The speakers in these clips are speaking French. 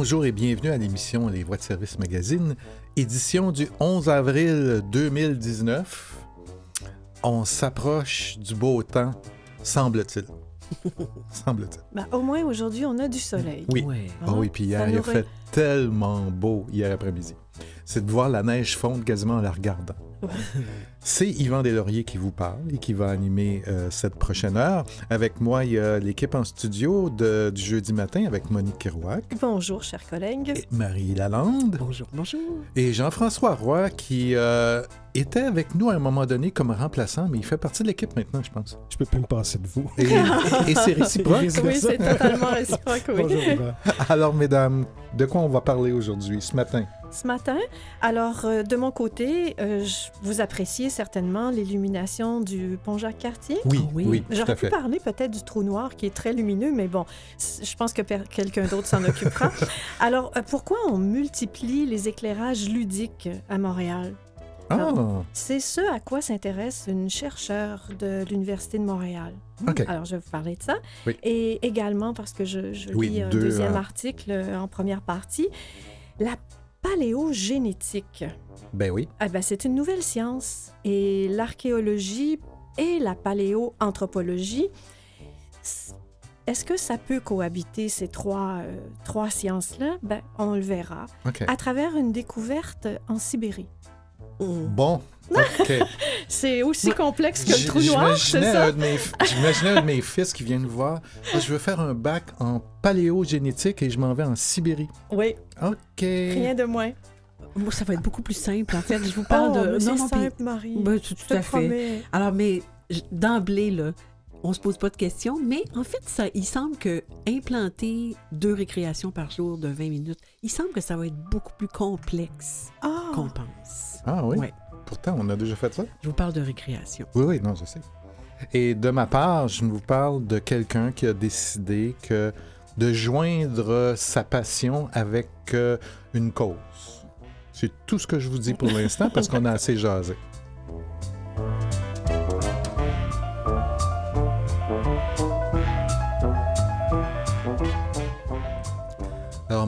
Bonjour et bienvenue à l'émission Les Voix de service magazine, édition du 11 avril 2019. On s'approche du beau temps, semble-t-il. semble-t-il. Ben, au moins, aujourd'hui, on a du soleil. Oui. Ouais. Ah oui, puis hier, il a fait tellement beau hier après-midi. C'est de voir la neige fondre quasiment en la regardant. C'est Yvan Deslauriers qui vous parle et qui va animer euh, cette prochaine heure. Avec moi, il y a l'équipe en studio de- du jeudi matin avec Monique Kerouac Bonjour, chers collègues. et Marie Lalande Bonjour, bonjour. et Jean-François Roy qui euh, était avec nous à un moment donné comme remplaçant, mais il fait partie de l'équipe maintenant, je pense. Je peux plus me passer de vous. Et, et c'est réciproque. Oui, c'est totalement réciproque, oui. Bonjour, Yvan. Alors, mesdames, de quoi on va parler aujourd'hui, ce matin? Ce matin, alors, euh, de mon côté, euh, je- vous appréciez certainement l'illumination du pont Jacques-Cartier. Oui, oui. oui, J'aurais pu fait. parler peut-être du trou noir qui est très lumineux, mais bon, je pense que quelqu'un d'autre s'en occupera. Alors, euh, pourquoi on multiplie les éclairages ludiques à Montréal? Ah, C'est ce à quoi s'intéresse une chercheure de l'Université de Montréal. Alors, je vais vous parler de ça. Oui. Et également, parce que je, je Oui, lis un deux, deuxième euh, article en première partie, la paléogénétique. Ben oui. Ah ben, c'est une nouvelle science. Et l'archéologie et la paléoanthropologie, est-ce que ça peut cohabiter ces trois, euh, trois sciences-là? Ben, on le verra. À travers une découverte en Sibérie. Bon, OK. C'est aussi complexe que le trou noir, c'est J'imaginais ça? un de mes- J'imaginais un de mes fils qui vient nous voir. Ah, Je veux faire un bac en paléogénétique et je m'en vais en Sibérie. Oui, OK. rien de moins. Moi, ça va être beaucoup plus simple, en fait. Je vous parle oh, de... mais c'est puis- simple, Marie. Ben, tout, à fait. promets. Alors, mais d'emblée, là, on se pose pas de questions, mais en fait, ça, il semble que implanter deux récréations par jour de 20 minutes, il semble que ça va être beaucoup plus complexe Ah, qu'on pense. Ah oui? Ouais. Pourtant, on a déjà fait ça? Je vous parle de récréation. Oui, oui, non, je sais. Et de ma part, je vous parle de quelqu'un qui a décidé que de joindre sa passion avec euh, une cause. C'est tout ce que je vous dis pour l'instant parce qu'on a assez jasé.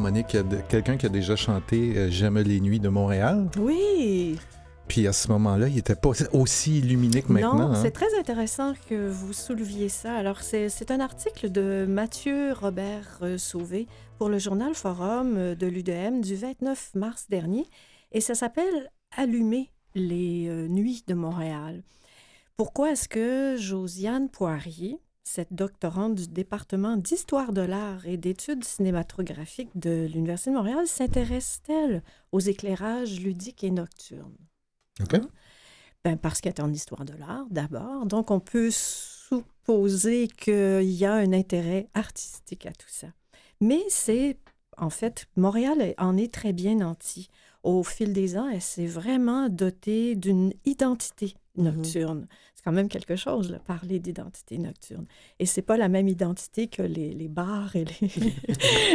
Monique, quelqu'un qui a déjà chanté euh, J'aime les nuits de Montréal. oui. Puis à ce moment-là, il n'était pas aussi illuminé que maintenant. non, hein. c'est très intéressant que vous souleviez ça. Alors, c'est un article de Mathieu Robert euh, Sauvé pour le journal Forum euh, de l'UDM du 29 mars dernier. Et ça s'appelle Allumer les nuits de Montréal. Pourquoi est-ce que Josiane Poirier, cette doctorante du département d'histoire de l'art et d'études cinématographiques de l'Université de Montréal, s'intéresse-t-elle aux éclairages ludiques et nocturnes? OK. Ben, parce qu'elle est en histoire de l'art, d'abord. Donc, on peut supposer qu'il y a un intérêt artistique à tout ça. Mais c'est, en fait, Montréal en est très bien nanti. Au fil des ans, elle s'est vraiment dotée d'une identité nocturne. C'est quand même quelque chose, là, parler d'identité nocturne. Et c'est pas la même identité que les, les bars et les...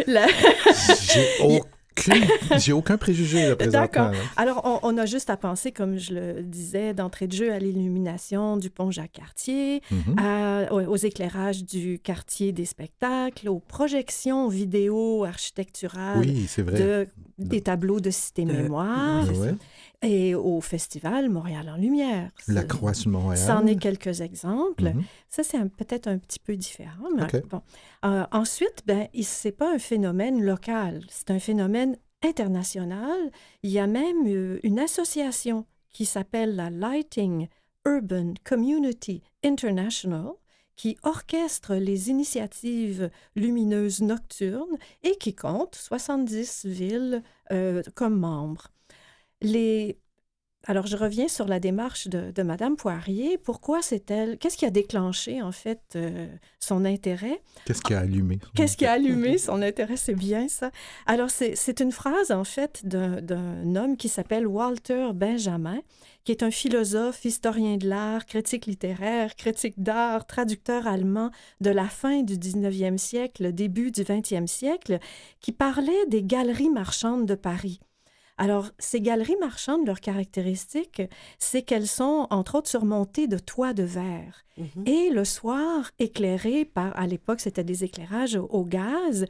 La- J'ai j'ai aucun préjugé là, présentement. D'accord. Alors, on, on a juste à penser, comme je le disais d'entrée de jeu, à l'illumination du pont Jacques-Cartier, Mhm. à- aux, aux éclairages du quartier des spectacles, aux projections vidéo architecturales Oui, c'est vrai. de, des tableaux de Cité De- Mémoire oui, c'est Ouais. Et au festival Montréal en Lumière. La Croix sur Montréal. C'en est quelques exemples. Mhm. Ça, c'est peut-être un petit peu différent. Mais bon. Euh, ensuite, ben, ce n'est pas un phénomène local, c'est un phénomène international. Il y a même euh, une association qui s'appelle la Lighting Urban Community International qui orchestre les initiatives lumineuses nocturnes et qui compte 70 villes euh, comme membres. Les alors, je reviens sur la démarche de, de Madame Poirier. Pourquoi c'est elle? Qu'est-ce qui a déclenché, en fait, euh, son intérêt? Qu'est-ce qui a allumé? Qu'est-ce qui a allumé son intérêt? C'est bien ça. Alors, c'est une phrase, en fait, d'un d'un homme qui s'appelle Walter Benjamin, qui est un philosophe, historien de l'art, critique littéraire, critique d'art, traducteur allemand de la fin du 19e siècle, début du 20e siècle, qui parlait des galeries marchandes de Paris. Alors, ces galeries marchandes, leur caractéristique, c'est qu'elles sont, entre autres, surmontées de toits de verre. Mhm. Et le soir, éclairées par, à l'époque, c'était des éclairages au, au gaz.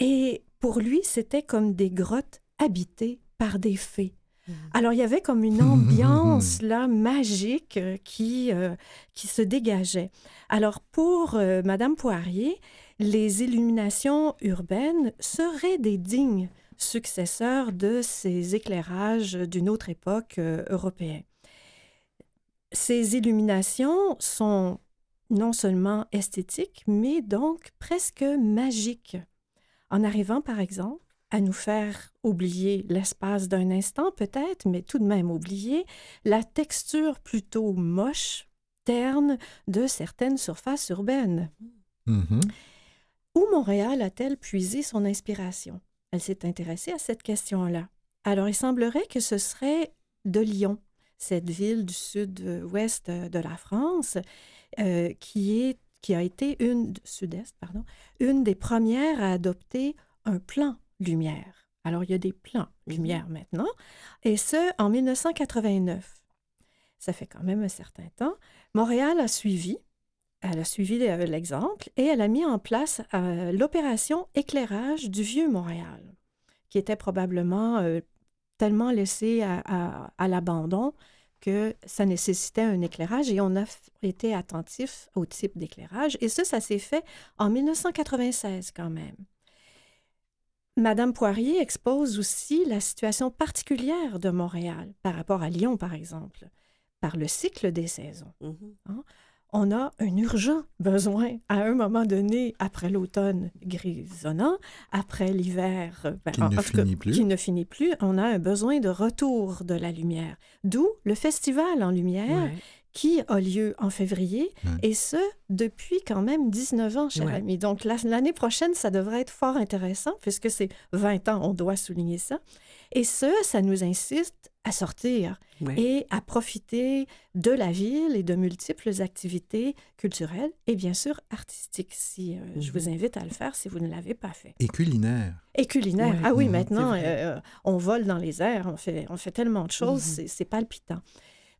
Et pour lui, c'était comme des grottes habitées par des fées. Mhm. Alors, il y avait comme une ambiance là magique euh, qui, euh, qui se dégageait. Alors, pour euh, Madame Poirier, les illuminations urbaines seraient des dignes successeurs de ces éclairages d'une autre époque euh, européenne. Ces illuminations sont non seulement esthétiques, mais donc presque magiques. En arrivant, par exemple, à nous faire oublier l'espace d'un instant peut-être, mais tout de même oublier la texture plutôt moche, terne de certaines surfaces urbaines. Mhm. Où Montréal a-t-elle puisé son inspiration? Elle s'est intéressée à cette question-là. Alors, il semblerait que ce serait de Lyon, cette ville du sud-ouest de la France, euh, qui, est, qui a été une, sud-est, pardon, une des premières à adopter un plan lumière. Alors, il y a des plans lumière maintenant, et ce, en 1989. Ça fait quand même un certain temps. Montréal a suivi, elle a suivi euh, l'exemple et elle a mis en place euh, l'opération éclairage du vieux Montréal, qui était probablement euh, tellement laissé à, à- à l'abandon que ça nécessitait un éclairage et on a été attentif au type d'éclairage. Et ça, ça s'est fait en 1996 quand même. Madame Poirier expose aussi la situation particulière de Montréal par rapport à Lyon, par exemple, par le cycle des saisons Mhm. On a un urgent besoin à un moment donné, après l'automne grisonnant, après l'hiver ben, Qui qui ne finit plus, on a un besoin de retour de la lumière. D'où le festival en lumière Ouais. qui a lieu en février, Ouais. et ce, depuis quand même 19 ans, cher Ouais. ami. Donc, la- l'année prochaine, ça devrait être fort intéressant, puisque c'est 20 ans, on doit souligner ça. Et ce, ça nous incite à sortir et à profiter de la ville et de multiples activités culturelles et bien sûr artistiques, si euh, je Mhm. vous invite à le faire si vous ne l'avez pas fait. Et culinaire. Et culinaire. Ah oui, Mhm. maintenant, vrai. euh, on vole dans les airs, on fait, on fait tellement de choses, Mhm. c'est- c'est palpitant.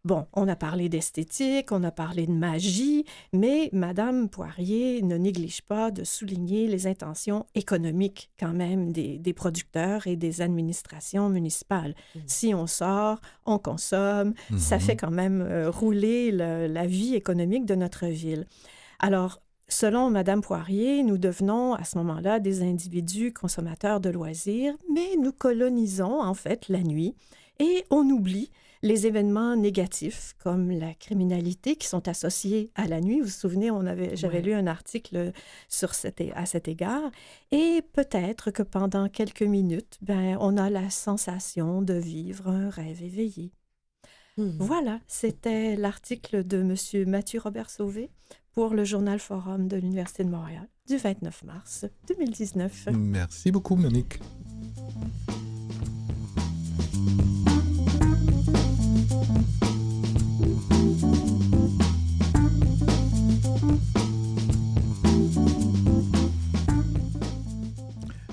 Bon, on a parlé d'esthétique, on a parlé de magie, mais Madame Poirier ne néglige pas de souligner les intentions économiques quand même des, des producteurs et des administrations municipales. Mhm. Si on sort, on consomme, ça Mhm. fait quand même euh, rouler le- la vie économique de notre ville. Alors, selon Madame Poirier, nous devenons à ce moment-là des individus consommateurs de loisirs, mais nous colonisons en fait la nuit et on oublie les événements négatifs comme la criminalité qui sont associés à la nuit. Vous vous souvenez, on avait, j'avais Ouais. lu un article sur cet, à cet égard. Et peut-être que pendant quelques minutes, ben, on a la sensation de vivre un rêve éveillé. Mhm. Voilà, c'était l'article de M. Mathieu Robert Sauvé pour le Journal Forum de l'Université de Montréal du 29 mars 2019. Merci beaucoup, Monique.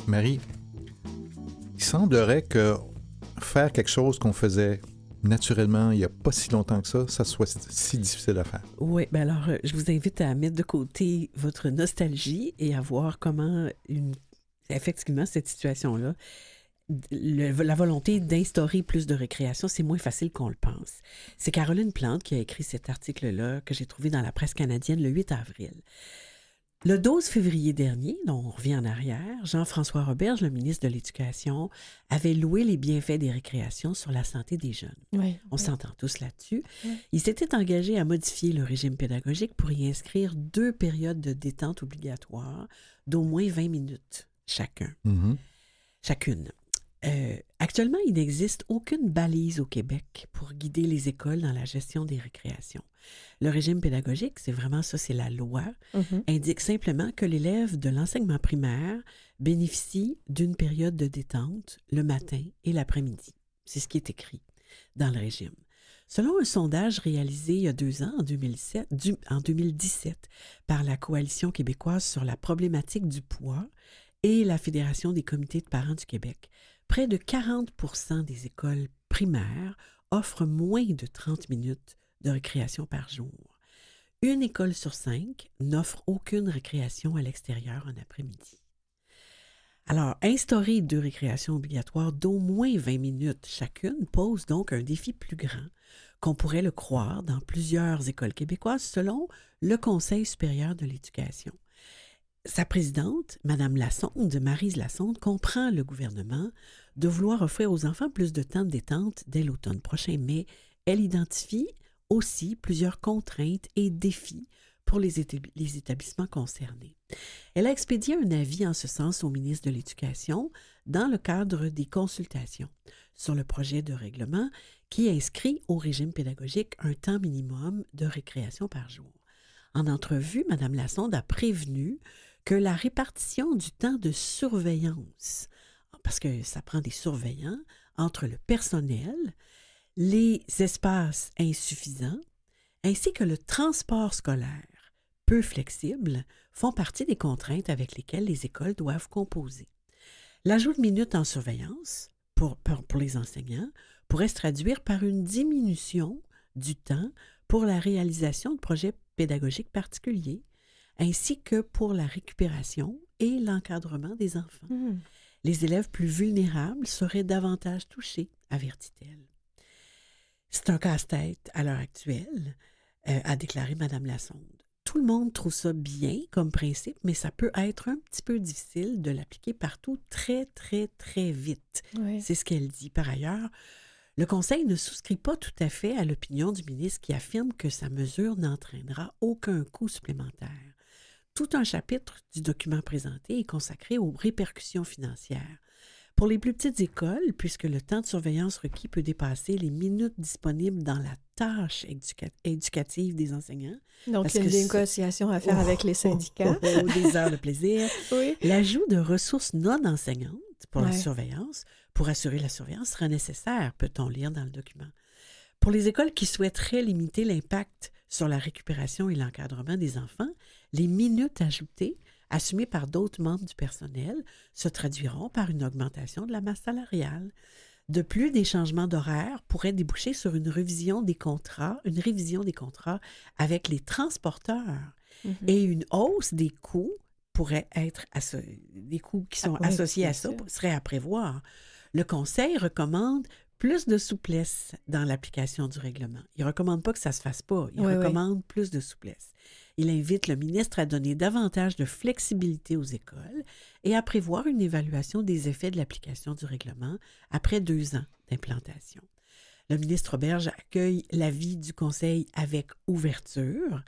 Marie, il semblerait que faire quelque chose qu'on faisait naturellement il n'y a pas si longtemps que ça, ça soit si difficile à faire. Oui, ben alors, euh, je vous invite à mettre de côté votre nostalgie et à voir comment, effectivement, cette situation-là, la volonté d'instaurer plus de récréation, c'est moins facile qu'on le pense. C'est Caroline Plante qui a écrit cet article-là que j'ai trouvé dans la presse canadienne le 8 avril. Le 12 février dernier, dont on revient en arrière, Jean-François Roberge, le ministre de l'Éducation, avait loué les bienfaits des récréations sur la santé des jeunes. Oui. On s'entend tous là-dessus. Oui. Il s'était engagé à modifier le régime pédagogique pour y inscrire deux périodes de détente obligatoires d'au moins 20 minutes chacun, Mhm. chacune. Euh, actuellement, il n'existe aucune balise au Québec pour guider les écoles dans la gestion des récréations. Le régime pédagogique, c'est vraiment ça, c'est la loi, Mhm. indique simplement que l'élève de l'enseignement primaire bénéficie d'une période de détente le matin et l'après-midi. C'est ce qui est écrit dans le régime. Selon un sondage réalisé il y a deux ans, en, 2007, du- en 2017, par la Coalition québécoise sur la problématique du poids et la Fédération des comités de parents du Québec, près de 40% des écoles primaires offrent moins de 30 minutes de récréation par jour. Une école sur cinq n'offre aucune récréation à l'extérieur en après-midi. Alors, instaurer deux récréations obligatoires d'au moins 20 minutes chacune pose donc un défi plus grand qu'on pourrait le croire dans plusieurs écoles québécoises selon le Conseil supérieur de l'éducation. Sa présidente, Mme Lassonde, Marise Lassonde, comprend le gouvernement de vouloir offrir aux enfants plus de temps de détente dès l'automne prochain, mais elle identifie aussi plusieurs contraintes et défis pour les, établissements concernés. Elle a expédié un avis en ce sens au ministre de l'Éducation dans le cadre des consultations sur le projet de règlement qui inscrit au régime pédagogique un temps minimum de récréation par jour. En entrevue, Mme Lassonde a prévenu que la répartition du temps de surveillance, parce que ça prend des surveillants, entre le personnel, les espaces insuffisants, ainsi que le transport scolaire peu flexible, font partie des contraintes avec lesquelles les écoles doivent composer. L'ajout de minutes en surveillance pour, pour, les enseignants pourrait se traduire par une diminution du temps pour la réalisation de projets pédagogiques particuliers, ainsi que pour la récupération et l'encadrement des enfants. Mmh. Les élèves plus vulnérables seraient davantage touchés, avertit-elle. C'est un casse-tête à l'heure actuelle, euh, a déclaré Mme Lassonde. Tout le monde trouve ça bien comme principe, mais ça peut être un petit peu difficile de l'appliquer partout très, très, très vite. C'est ce qu'elle dit. Par ailleurs, le Conseil ne souscrit pas tout à fait à l'opinion du ministre qui affirme que sa mesure n'entraînera aucun coût supplémentaire. Tout un chapitre du document présenté est consacré aux répercussions financières. Pour les plus petites écoles, puisque le temps de surveillance requis peut dépasser les minutes disponibles dans la tâche éducative des enseignants. Donc, il y a une négociation à faire avec les syndicats. des heures de plaisir. L'ajout de ressources non enseignantes pour la surveillance, pour assurer la surveillance, sera nécessaire, peut-on lire dans le document. Pour les écoles qui souhaiteraient limiter l'impact sur la récupération et l'encadrement des enfants, les minutes ajoutées assumées par d'autres membres du personnel se traduiront par une augmentation de la masse salariale. De plus, des changements d'horaire pourraient déboucher sur une révision des contrats, une révision des contrats avec les transporteurs mm-hmm. et une hausse des coûts pourrait être des coûts qui sont ah associés à ça seraient à prévoir. Le Conseil recommande plus de souplesse dans l'application du règlement. Il ne recommande pas que ça ne se fasse pas, il recommande plus de souplesse. Il invite le ministre à donner davantage de flexibilité aux écoles et à prévoir une évaluation des effets de l'application du règlement après deux ans d'implantation. Le ministre Berge accueille l'avis du Conseil avec ouverture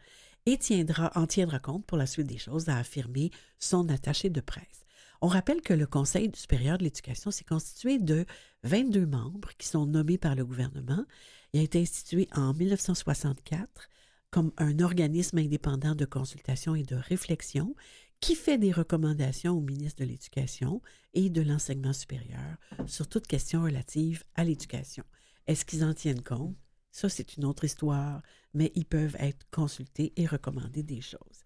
et tiendra, en tiendra compte pour la suite des choses, a affirmé son attaché de presse. On rappelle que le Conseil supérieur de l'éducation s'est constitué de 22 membres qui sont nommés par le gouvernement. Il a été institué en 1964 comme un organisme indépendant de consultation et de réflexion qui fait des recommandations au ministre de l'Éducation et de l'Enseignement supérieur sur toute question relative à l'éducation. Est-ce qu'ils en tiennent compte? Ça, c'est une autre histoire, mais ils peuvent être consultés et recommander des choses.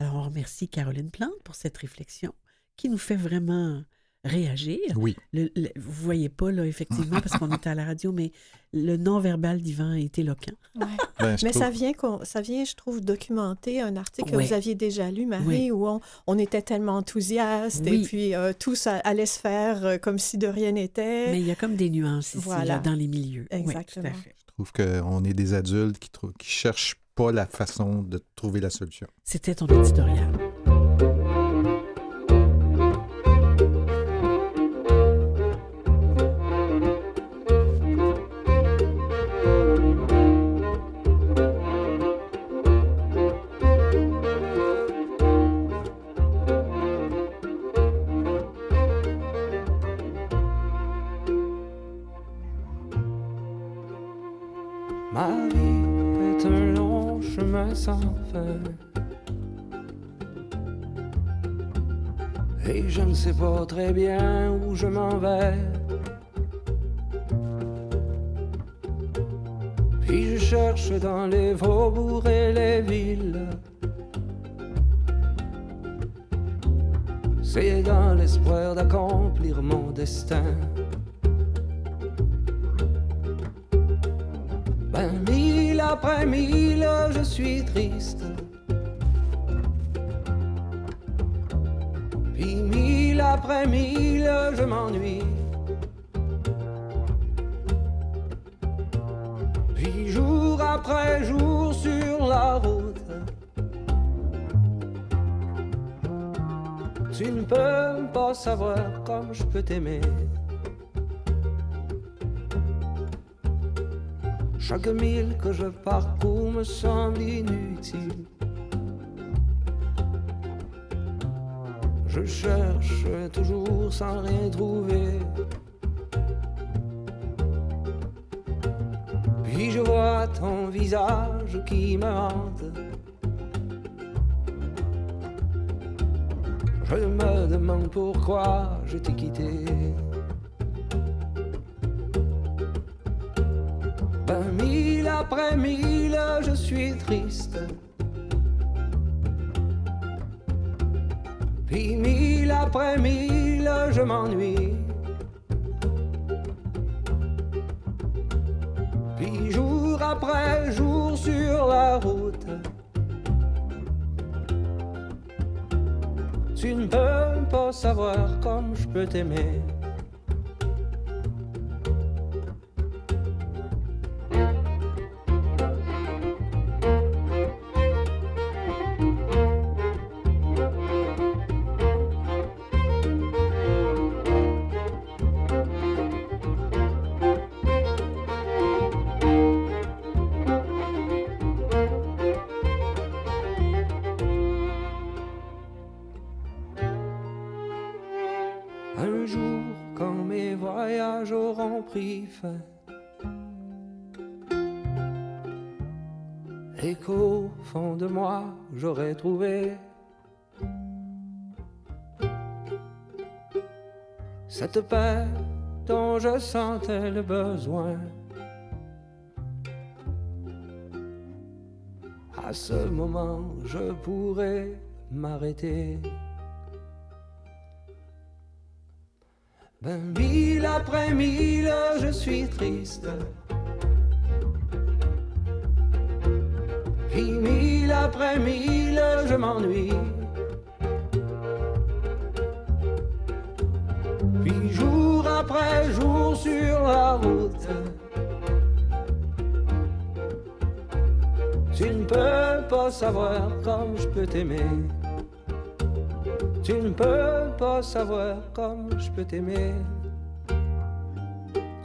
Alors, on remercie Caroline Plante pour cette réflexion qui nous fait vraiment réagir. Oui. Le, vous voyez pas, là, effectivement, parce qu'on était à la radio, mais le non-verbal d'Yvan est éloquent. Ben, mais ça vient, ça vient, je trouve, documenter un article que vous aviez déjà lu, Marie, où on, était tellement enthousiaste et puis euh, tout ça allait se faire euh, comme si de rien n'était. Mais il y a comme des nuances ici, là, dans les milieux. Exactement. Je trouve qu'on est des adultes qui ne cherchent pas la façon de trouver la solution. C'était ton éditorial. Puis je vois ton visage qui me hante. Je me demande pourquoi je t'ai quitté. Ben mille après mille, je suis triste. Puis mille après mille, je m'ennuie. Après jour sur la route. Tu ne peux pas savoir comme je peux t'aimer. Moi j'aurai trouvé cette paix dont je sentais le besoin. À ce moment, je pourrai m'arrêter. Ben mille après mille, je suis triste. Après mille, je m'ennuie. Puis jour après jour sur la route. Tu ne peux pas savoir comme je peux t'aimer. Tu ne peux pas savoir comme je peux t'aimer.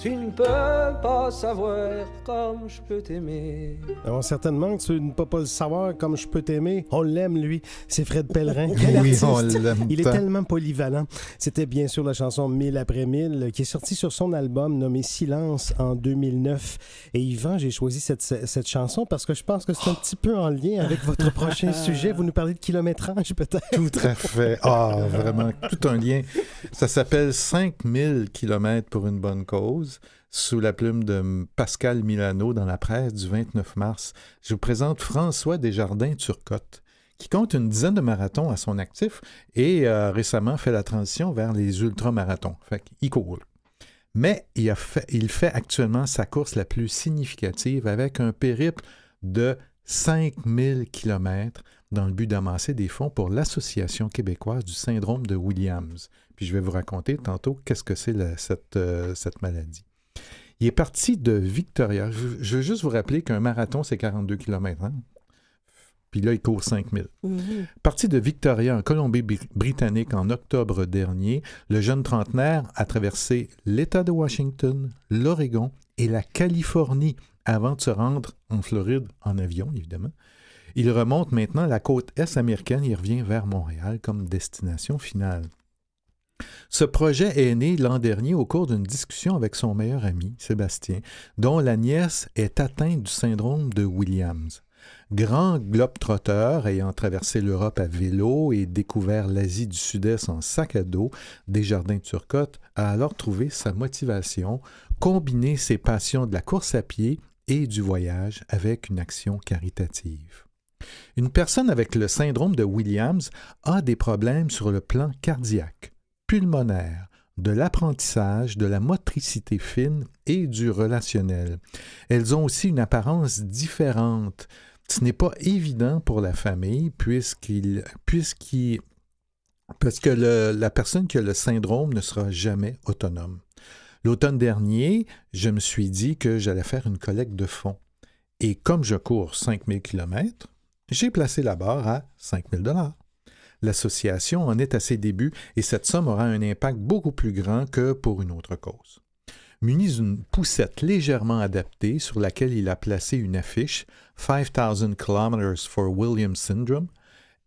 Tu ne peux pas savoir comme je peux t'aimer. Alors, certainement que tu ne peux pas le savoir comme je peux t'aimer. On l'aime, lui. C'est Fred Pellerin. Quel Oui, on l'aime Il est tellement polyvalent. C'était bien sûr la chanson Mille après mille qui est sortie sur son album nommé Silence en 2009. Et Yvan, j'ai choisi cette, cette chanson parce que je pense que c'est un petit peu en lien avec votre prochain sujet. Vous nous parlez de kilométrage, peut-être? Tout à fait. Ah, vraiment, tout un lien. Ça s'appelle 5000 kilomètres pour une bonne cause, sous la plume de Pascal Milano dans la presse du 29 mars. Je vous présente François Desjardins-Turcotte, qui compte une dizaine de marathons à son actif et a récemment fait la transition vers les ultramarathons. Fait qu'il court. Mais il, fait, il fait actuellement sa course la plus significative avec un périple de 5000 kilomètres dans le but d'amasser des fonds pour l'Association québécoise du syndrome de Williams. Puis je vais vous raconter tantôt qu'est-ce que c'est cette, euh, cette maladie. Il est parti de Victoria. Je, je veux juste vous rappeler qu'un marathon, c'est 42 km. Puis là, il court 5000. Mhm. Parti de Victoria, en Colombie-Britannique, en octobre dernier, le jeune trentenaire a traversé l'État de Washington, l'Oregon et la Californie avant de se rendre en Floride en avion, évidemment. Il remonte maintenant la côte est américaine et revient vers Montréal comme destination finale. Ce projet est né l'an dernier au cours d'une discussion avec son meilleur ami, Sébastien, dont la nièce est atteinte du syndrome de Williams. Grand globe-trotteur ayant traversé l'Europe à vélo et découvert l'Asie du Sud-Est en sac à dos, Desjardins Turcotte a alors trouvé sa motivation, combiner ses passions de la course à pied et du voyage avec une action caritative. Une personne avec le syndrome de Williams a des problèmes sur le plan cardiaque, pulmonaire, de l'apprentissage, de la motricité fine et du relationnel. Elles ont aussi une apparence différente. Ce n'est pas évident pour la famille puisqu'il Parce que la personne qui a le syndrome ne sera jamais autonome. L'automne dernier, je me suis dit que j'allais faire une collecte de fonds. Et comme je cours 5000 km, j'ai placé la barre à 5000 dollars. L'association en est à ses débuts et cette somme aura un impact beaucoup plus grand que pour une autre cause. Muni d'une poussette légèrement adaptée sur laquelle il a placé une affiche 5000 km for Williams Syndrome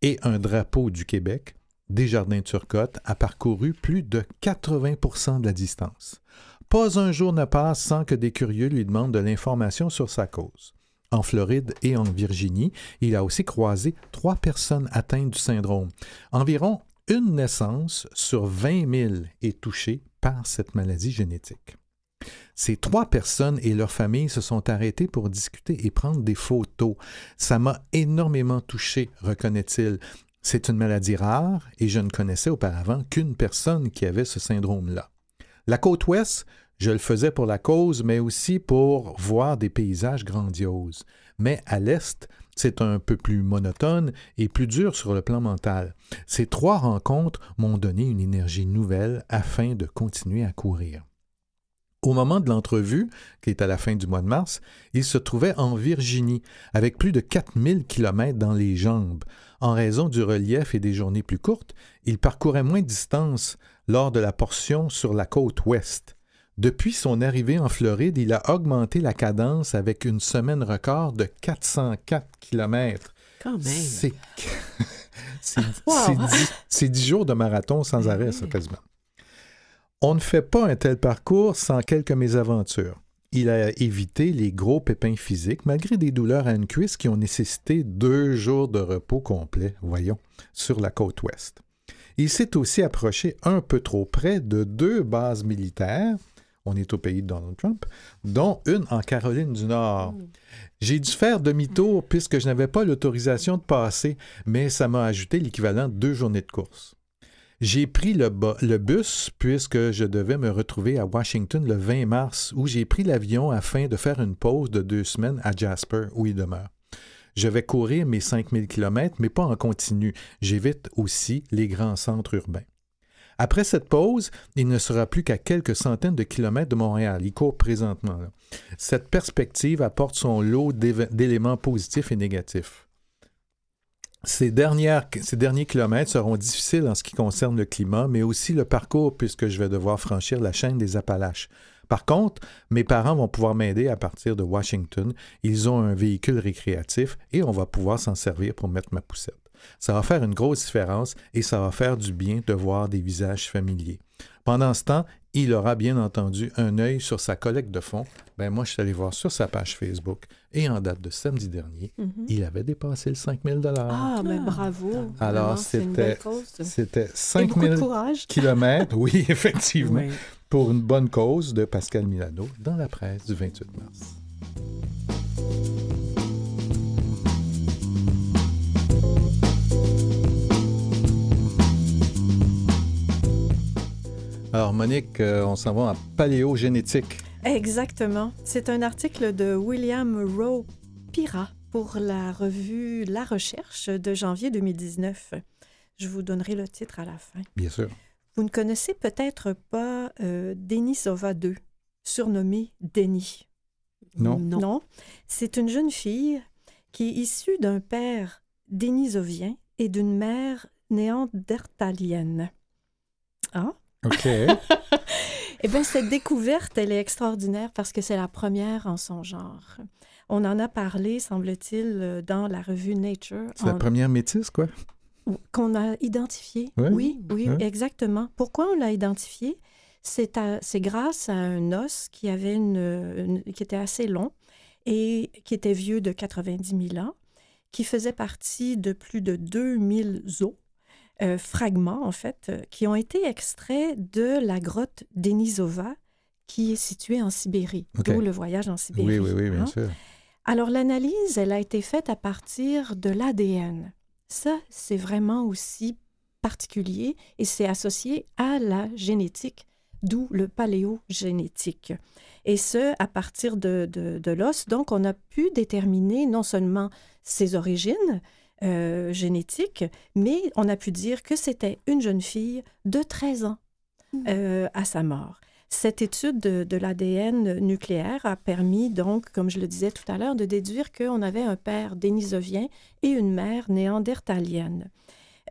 et un drapeau du Québec, Desjardins Turcotte a parcouru plus de 80% de la distance. Pas un jour ne passe sans que des curieux lui demandent de l'information sur sa cause. En Floride et en Virginie, il a aussi croisé trois personnes atteintes du syndrome. Environ une naissance sur 20 000 est touchée par cette maladie génétique. Ces trois personnes et leurs familles se sont arrêtées pour discuter et prendre des photos. Ça m'a énormément touché, reconnaît-il. C'est une maladie rare et je ne connaissais auparavant qu'une personne qui avait ce syndrome-là. La côte ouest, je le faisais pour la cause, mais aussi pour voir des paysages grandioses. Mais à l'est, c'est un peu plus monotone et plus dur sur le plan mental. Ces trois rencontres m'ont donné une énergie nouvelle afin de continuer à courir. Au moment de l'entrevue, qui est à la fin du mois de mars, il se trouvait en Virginie, avec plus de 4000 km dans les jambes. En raison du relief et des journées plus courtes, il parcourait moins de distance lors de la portion sur la côte ouest. Depuis son arrivée en Floride, il a augmenté la cadence avec une semaine record de 404 km. Quand même. C'est c'est- Wow. c'est dix- c'est dix jours de marathon sans arrêt, ça, quasiment. On ne fait pas un tel parcours sans quelques mésaventures. Il a évité les gros pépins physiques malgré des douleurs à une cuisse qui ont nécessité deux jours de repos complet, voyons, sur la côte ouest. Il s'est aussi approché un peu trop près de deux bases militaires, on est au pays de Donald Trump, dont une en Caroline du Nord. J'ai dû faire demi-tour puisque je n'avais pas l'autorisation de passer, mais ça m'a ajouté l'équivalent de deux journées de course. J'ai pris le bus puisque je devais me retrouver à Washington le 20 mars où j'ai pris l'avion afin de faire une pause de deux semaines à Jasper où il demeure. Je vais courir mes 5000 km, mais pas en continu. J'évite aussi les grands centres urbains. Après cette pause, il ne sera plus qu'à quelques centaines de kilomètres de Montréal. Il court présentement. Cette perspective apporte son lot d'éléments positifs et négatifs. Ces, ces derniers kilomètres seront difficiles en ce qui concerne le climat, mais aussi le parcours puisque je vais devoir franchir la chaîne des Appalaches. Par contre, mes parents vont pouvoir m'aider à partir de Washington. Ils ont un véhicule récréatif et on va pouvoir s'en servir pour mettre ma poussette. Ça va faire une grosse différence et ça va faire du bien de voir des visages familiers. Pendant ce temps, il aura bien entendu un œil sur sa collecte de fonds. Ben moi, je suis allé voir sur sa page Facebook et en date de samedi dernier, Mhm. il avait dépassé le 5000 dollars. Ah, mais Ah. bravo. Alors, c'était- cause. C'était Et beaucoup de 5000 courage. kilomètres, oui, effectivement, Oui. pour une bonne cause de Pascal Milano dans la presse du 28 mars. Alors, Monique, euh, on s'en va en paléogénétique. Exactement. C'est un article de William Rowe Pira pour la revue La Recherche de janvier 2019. Je vous donnerai le titre à la fin. Bien sûr. Vous ne connaissez peut-être pas euh, Denisova II, surnommée Denis. Non. Non. C'est une jeune fille qui est issue d'un père dénisovien et d'une mère néandertalienne. Ah? OK. Eh bien, cette découverte, elle est extraordinaire parce que c'est la première en son genre. On en a parlé, semble-t-il, dans la revue Nature, C'est la première métisse, quoi? qu'on a identifiée. Ouais. Oui, oui, Ouais. exactement. Pourquoi on l'a identifiée? C'est à- c'est grâce à un os qui, avait une, une- qui était assez long et qui était vieux de 90 000 ans, qui faisait partie de plus de 2000 os, euh, fragments en fait, euh, qui ont été extraits de la grotte Denisova, qui est située en Sibérie, d'où le voyage en Sibérie. Oui, oui, oui, bien hein. sûr. Alors, l'analyse, elle a été faite à partir de l'ADN. Ça, c'est vraiment aussi particulier et c'est associé à la génétique, d'où le paléogénétique. Et ce, à partir de, de, de l'os. Donc, on a pu déterminer non seulement ses origines, euh, génétique, mais on a pu dire que c'était une jeune fille de 13 ans euh, à sa mort. Cette étude de, de l'ADN nucléaire a permis donc, comme je le disais tout à l'heure, de déduire qu'on avait un père dénisovien et une mère néandertalienne.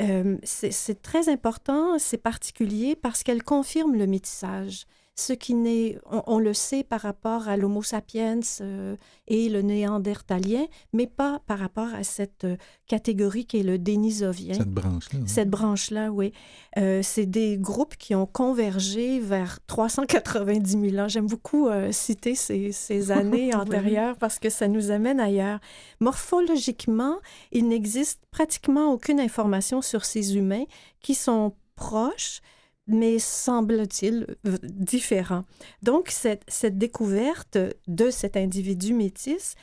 Euh, c'est c'est très important, c'est particulier parce qu'elle confirme le métissage. Ce qui n'est, on, on le sait par rapport à l'Homo sapiens euh, et le néandertalien, mais pas par rapport à cette euh, catégorie qui est le dénisovien. Cette branche-là. hein. Cette branche-là, oui. Euh, c'est des groupes qui ont convergé vers 390 000 ans. J'aime beaucoup euh, citer ces, ces années antérieures parce que ça nous amène ailleurs. Morphologiquement, il n'existe pratiquement aucune information sur ces humains qui sont proches, mais semble-t-il différents. Donc, cette, cette découverte de cet individu métis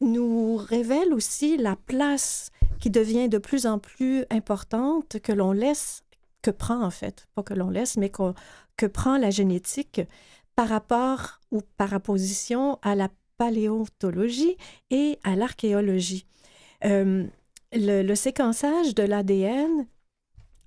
nous révèle aussi la place qui devient de plus en plus importante que l'on laisse, que prend en fait, pas que l'on laisse, mais qu'on- que prend la génétique par rapport ou par opposition à la paléontologie et à l'archéologie. Euh, le séquençage de l'ADN,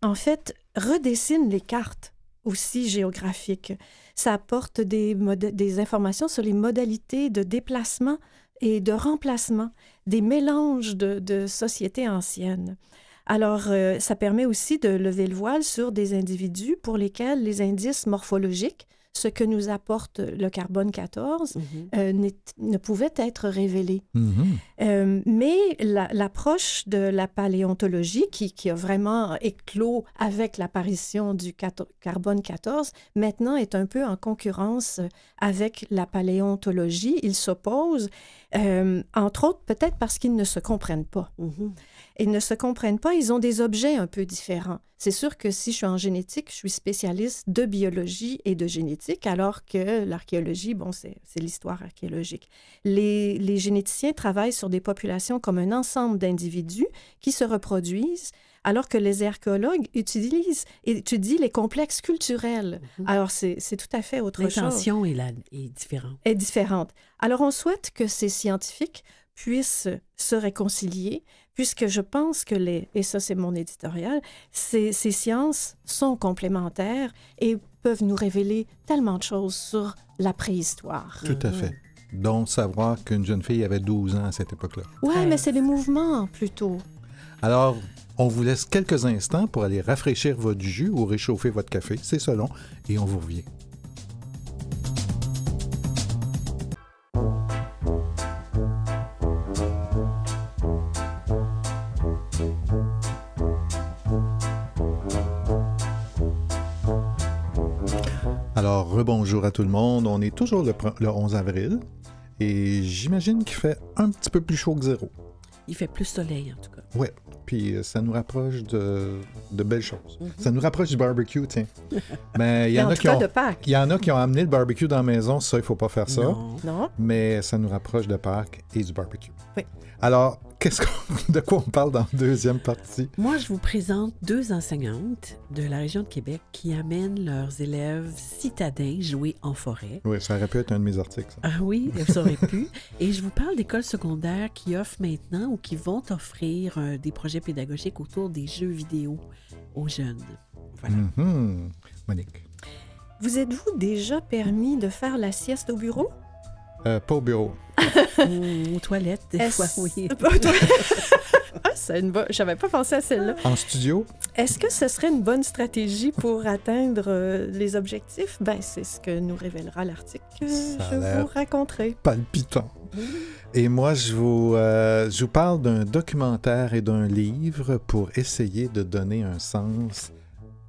en fait, redessine les cartes aussi géographiques. Ça apporte des, informations sur les modalités de déplacement et de remplacement des mélanges de, de sociétés anciennes. Alors, euh, ça permet aussi de lever le voile sur des individus pour lesquels les indices morphologiques, ce que nous apporte le carbone 14, Mhm. euh, ne pouvaient être révélés. Mhm. Euh, mais la- l'approche de la paléontologie, qui, qui a vraiment éclos avec l'apparition du carbone 14, maintenant est un peu en concurrence avec la paléontologie. Ils s'opposent, euh, entre autres peut-être parce qu'ils ne se comprennent pas. Mhm. Ils ne se comprennent pas, ils ont des objets un peu différents. C'est sûr que si je suis en génétique, je suis spécialiste de biologie et de génétique, alors que l'archéologie, bon, c'est l'histoire archéologique. Les, les généticiens travaillent sur des populations comme un ensemble d'individus qui se reproduisent, alors que les archéologues utilisent, étudient les complexes culturels. Mhm. Alors, c'est tout à fait autre chose L'intention est, la- est différente. est différente. Alors, on souhaite que ces scientifiques puissent se réconcilier, puisque je pense que les, et ça c'est mon éditorial, ces, ces sciences sont complémentaires et peuvent nous révéler tellement de choses sur la préhistoire. Tout à fait. Donc, savoir qu'une jeune fille avait 12 ans à cette époque-là. Ouais, mais c'est des mouvements plutôt. Alors, on vous laisse quelques instants pour aller rafraîchir votre jus ou réchauffer votre café, c'est selon, et on vous revient. Alors, rebonjour à tout le monde. On est toujours le, pre- le 11 avril et j'imagine qu'il fait un petit peu plus chaud que zéro. Il fait plus soleil, en tout cas. Ouais, puis euh, ça nous rapproche de, de belles choses. Mhm. Ça nous rapproche du barbecue, tiens. Mais il y en en a qui ont... Il y en a qui ont amené le barbecue dans la maison, ça, il faut pas faire ça. Non. Non? Mais ça nous rapproche de Pâques et du barbecue. Oui. Alors, qu'est-ce qu'on- de quoi on parle dans la deuxième partie? Moi, je vous présente deux enseignantes de la région de Québec qui amènent leurs élèves citadins jouer en forêt. Oui, ça aurait pu être un de mes articles. ça. Ah oui, ça aurait pu. Et je vous parle d'écoles secondaires qui offrent maintenant ou qui vont offrir euh, des projets pédagogiques autour des jeux vidéo aux jeunes. Voilà. Mhm. Monique. Vous êtes-vous déjà permis de faire la sieste au bureau? Euh, pas au bureau. Mmh, aux toilettes, des Est-ce- fois, oui. ah, c'est une bonne... J'avais pas pensé à celle-là. En studio? Est-ce que ce serait une bonne stratégie pour atteindre euh, les objectifs? Ben, c'est ce que nous révélera l'article que Ça je vous raconterai. palpitant. Et moi, je vous, euh, je vous parle d'un documentaire et d'un livre pour essayer de donner un sens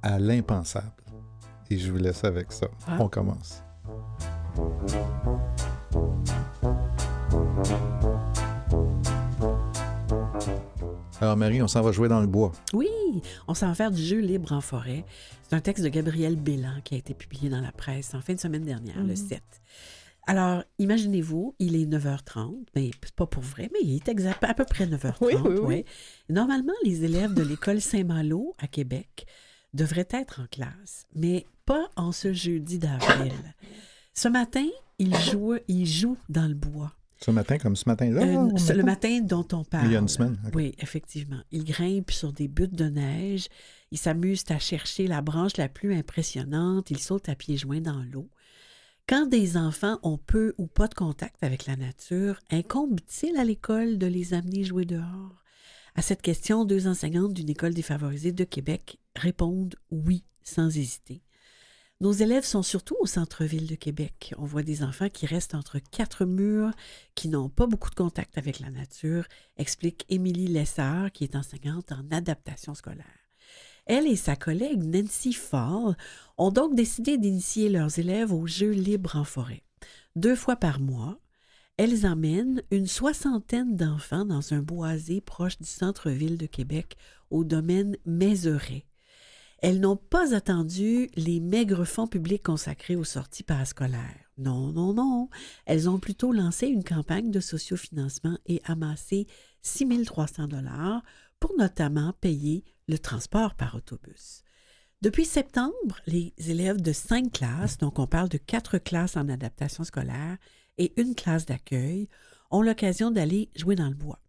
à l'impensable. Et je vous laisse avec ça. Ah. On commence. Alors Marie, on s'en va jouer dans le bois. Oui, on s'en va faire du jeu libre en forêt. C'est un texte de Gabriel Bélan qui a été publié dans la presse en fin de semaine dernière, le Mhm. 7. Alors, imaginez-vous, il est 9h30, mais c'est pas pour vrai, mais il est exact, à peu près 9h30. Oui, oui, oui. ouais. Normalement, les élèves de l'école Saint-Malo à Québec devraient être en classe, mais pas en ce jeudi d'avril. Ce matin, ils jouent, ils jouent dans le bois. Ce matin, comme ce matin-là? Euh, c'est le matin? matin dont on parle. Il y a une semaine. Oui, effectivement. Ils grimpent sur des buttes de neige. Ils s'amusent à chercher la branche la plus impressionnante. Ils sautent à pieds joints dans l'eau. Quand des enfants ont peu ou pas de contact avec la nature, incombe-t-il à l'école de les amener jouer dehors? À cette question, deux enseignantes d'une école défavorisée de Québec répondent oui, sans hésiter. Nos élèves sont surtout au centre-ville de Québec. On voit des enfants qui restent entre quatre murs, qui n'ont pas beaucoup de contact avec la nature, explique Émilie Lessard, qui est enseignante en adaptation scolaire. Elle et sa collègue Nancy Fall ont donc décidé d'initier leurs élèves aux jeux libres en forêt. Deux fois par mois, elles emmènent une soixantaine d'enfants dans un boisé proche du centre-ville de Québec, au domaine Mézeray. Elles n'ont pas attendu les maigres fonds publics consacrés aux sorties parascolaires. Non, non, non. Elles ont plutôt lancé une campagne de sociofinancement et amassé 6 300 dollars pour notamment payer le transport par autobus. Depuis septembre, les élèves de cinq classes, donc on parle de quatre classes en adaptation scolaire et une classe d'accueil, ont l'occasion d'aller jouer dans le bois.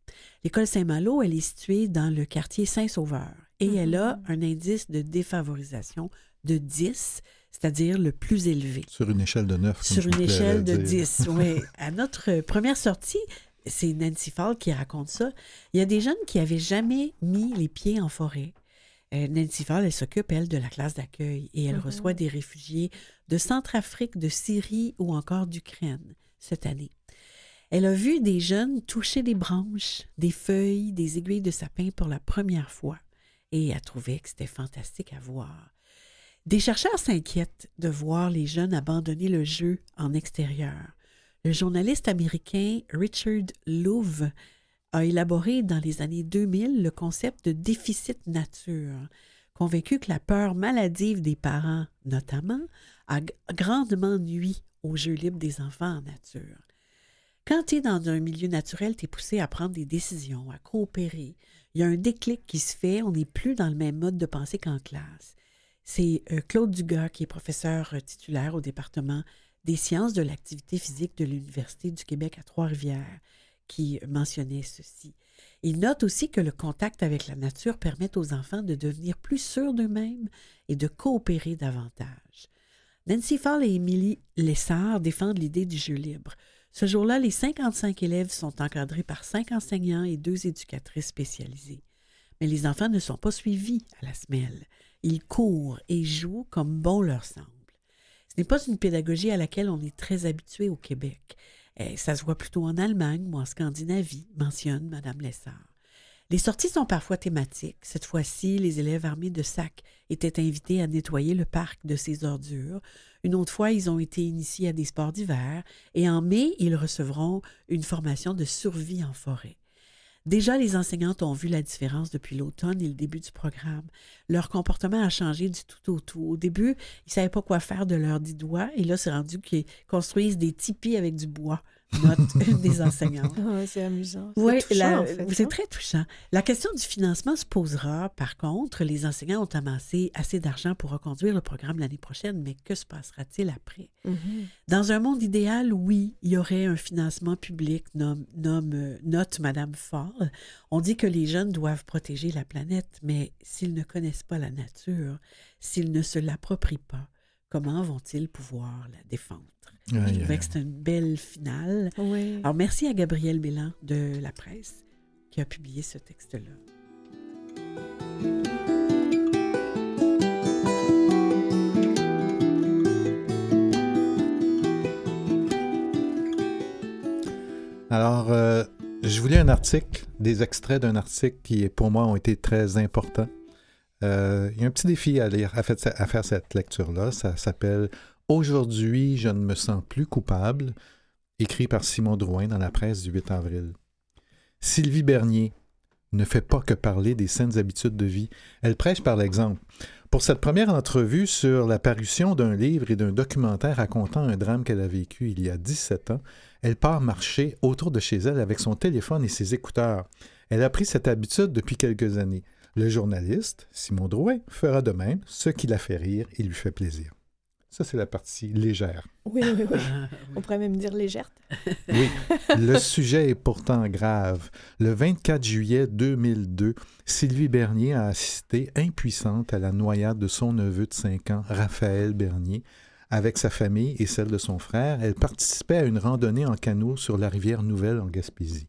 L'école Saint-Malo, elle est située dans le quartier Saint-Sauveur et elle a un indice de défavorisation de 10, c'est-à-dire le plus élevé. Sur une échelle de 9. Sur une échelle de 10, oui. À notre première sortie, c'est Nancy Fall qui raconte ça. Il y a des jeunes qui n'avaient jamais mis les pieds en forêt. Euh, Nancy Fall, elle s'occupe, elle, de la classe d'accueil et elle Mhm. reçoit des réfugiés de Centrafrique, de Syrie ou encore d'Ukraine cette année. Elle a vu des jeunes toucher des branches, des feuilles, des aiguilles de sapin pour la première fois et elle trouvait que c'était fantastique à voir. Des chercheurs s'inquiètent de voir les jeunes abandonner le jeu en extérieur. Le journaliste américain Richard Louv a élaboré dans les années 2000 le concept de déficit nature, convaincu que la peur maladive des parents, notamment, a grandement nuit au jeu libre des enfants en nature. Quand tu es dans un milieu naturel, tu es poussé à prendre des décisions, à coopérer. Il y a un déclic qui se fait, on n'est plus dans le même mode de pensée qu'en classe. C'est euh, Claude Dugas, qui est professeur euh, titulaire au département des sciences de l'activité physique de l'Université du Québec à Trois-Rivières, qui mentionnait ceci. Il note aussi que le contact avec la nature permet aux enfants de devenir plus sûrs d'eux-mêmes et de coopérer davantage. Nancy Fall et Émilie Lessard défendent l'idée du jeu libre. Ce jour-là, les 55 élèves sont encadrés par cinq enseignants et deux éducatrices spécialisées. Mais les enfants ne sont pas suivis à la semelle. Ils courent et jouent comme bon leur semble. Ce n'est pas une pédagogie à laquelle on est très habitué au Québec. Eh, ça se voit plutôt en Allemagne ou en Scandinavie, mentionne Mme Lessard. Les sorties sont parfois thématiques. Cette fois-ci, les élèves armés de sacs étaient invités à nettoyer le parc de ses ordures. Une autre fois, ils ont été initiés à des sports d'hiver. Et en mai, ils recevront une formation de survie en forêt. Déjà, les enseignantes ont vu la différence depuis l'automne et le début du programme. Leur comportement a changé du tout au tout. Au début, ils ne savaient pas quoi faire de leurs dix doigts, et là, c'est rendu qu'ils construisent des tipis avec du bois, note une des enseignantes. Ah, c'est amusant. C'est Oui, en fait, c'est hein? très touchant. La question du financement se posera. Par contre, les enseignants ont amassé assez d'argent pour reconduire le programme l'année prochaine, mais que se passera-t-il après? Mhm. Dans un monde idéal, oui, il y aurait un financement public, nomme, nomme, euh, note Madame Fall. On dit que les jeunes doivent protéger la planète, mais s'ils ne connaissent pas la nature, s'ils ne se l'approprient pas, comment vont-ils pouvoir la défendre? Je Aïe, trouvais que c'est une belle finale. Oui. Alors, merci à Gabriel Bélan de La Presse qui a publié ce texte-là. Alors, euh, je voulais un article, des extraits d'un article qui, pour moi, ont été très importants. Euh, il y a un petit défi à lire, à, fait- à faire cette lecture-là. Ça s'appelle Aujourd'hui, je ne me sens plus coupable, écrit par Simon Drouin dans la presse du 8 avril. Sylvie Bernier ne fait pas que parler des saines habitudes de vie. Elle prêche par l'exemple. Pour cette première entrevue sur la parution d'un livre et d'un documentaire racontant un drame qu'elle a vécu il y a 17 ans, elle part marcher autour de chez elle avec son téléphone et ses écouteurs. Elle a pris cette habitude depuis quelques années. Le journaliste, Simon Drouin, fera de même, ce qui la fait rire et lui fait plaisir. Ça, c'est la partie légère. Oui, oui, oui. On pourrait même dire légère. Oui, le sujet est pourtant grave. Le 24 juillet 2002, Sylvie Bernier a assisté impuissante à la noyade de son neveu de 5 ans, Raphaël Bernier. Avec sa famille et celle de son frère, elle participait à une randonnée en canot sur la rivière Nouvelle en Gaspésie.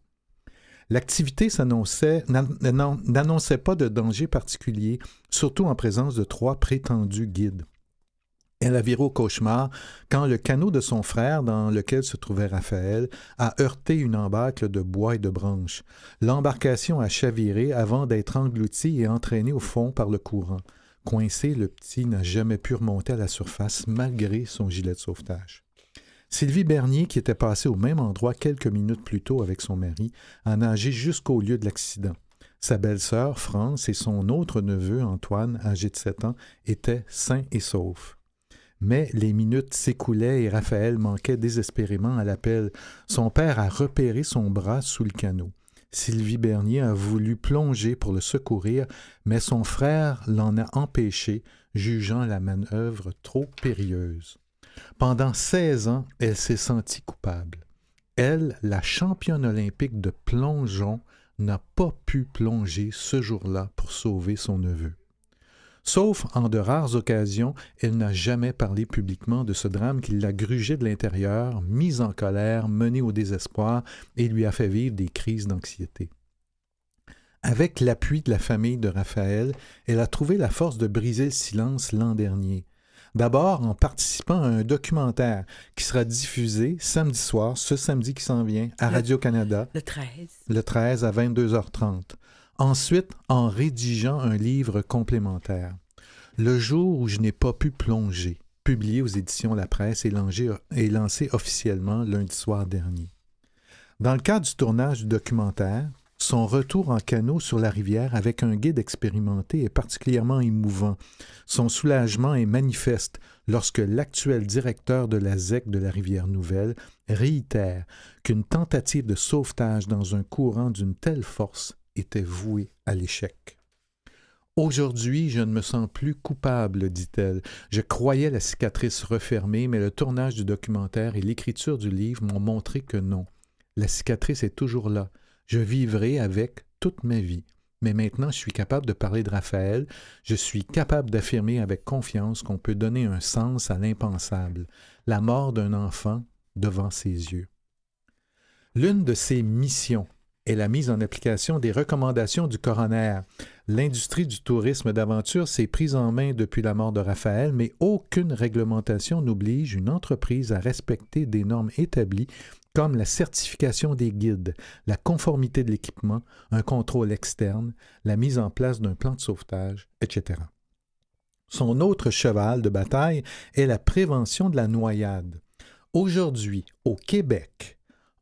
L'activité n'annonçait pas de danger particulier, surtout en présence de trois prétendus guides. Elle a viré au cauchemar quand le canot de son frère, dans lequel se trouvait Raphaël, a heurté une embâcle de bois et de branches. L'embarcation a chaviré avant d'être engloutie et entraînée au fond par le courant. Coincé, le petit n'a jamais pu remonter à la surface malgré son gilet de sauvetage. Sylvie Bernier, qui était passée au même endroit quelques minutes plus tôt avec son mari, a nagé jusqu'au lieu de l'accident. Sa belle-sœur, France, et son autre neveu, Antoine, âgé de sept ans, étaient sains et saufs. Mais les minutes s'écoulaient et Raphaël manquait désespérément à l'appel. Son père a repéré son bras sous le canot. Sylvie Bernier a voulu plonger pour le secourir, mais son frère l'en a empêché, jugeant la manœuvre trop périlleuse. Pendant seize ans, elle s'est sentie coupable. Elle, la championne olympique de plongeon, n'a pas pu plonger ce jour-là pour sauver son neveu. Sauf en de rares occasions, elle n'a jamais parlé publiquement de ce drame qui l'a grugé de l'intérieur, mise en colère, menée au désespoir et lui a fait vivre des crises d'anxiété. Avec l'appui de la famille de Raphaël, elle a trouvé la force de briser le silence l'an dernier. D'abord en participant à un documentaire qui sera diffusé samedi soir, ce samedi qui s'en vient, à Radio-Canada. Le 13. Le 13 à 22h30. Ensuite, en rédigeant un livre complémentaire. Le jour où je n'ai pas pu plonger, publié aux éditions La Presse et lancé, et lancé officiellement lundi soir dernier. Dans le cadre du tournage du documentaire, son retour en canot sur la rivière avec un guide expérimenté est particulièrement émouvant. Son soulagement est manifeste lorsque l'actuel directeur de la ZEC de la rivière Nouvelle réitère qu'une tentative de sauvetage dans un courant d'une telle force était vouée à l'échec. Aujourd'hui, je ne me sens plus coupable, dit-elle. Je croyais la cicatrice refermée, mais le tournage du documentaire et l'écriture du livre m'ont montré que non. La cicatrice est toujours là. Je vivrai avec toute ma vie. Mais maintenant, je suis capable de parler de Raphaël. Je suis capable d'affirmer avec confiance qu'on peut donner un sens à l'impensable, la mort d'un enfant devant ses yeux. L'une de ses missions est la mise en application des recommandations du coroner. L'industrie du tourisme d'aventure s'est prise en main depuis la mort de Raphaël, mais aucune réglementation n'oblige une entreprise à respecter des normes établies comme la certification des guides, la conformité de l'équipement, un contrôle externe, la mise en place d'un plan de sauvetage, etc. Son autre cheval de bataille est la prévention de la noyade. Aujourd'hui, au Québec,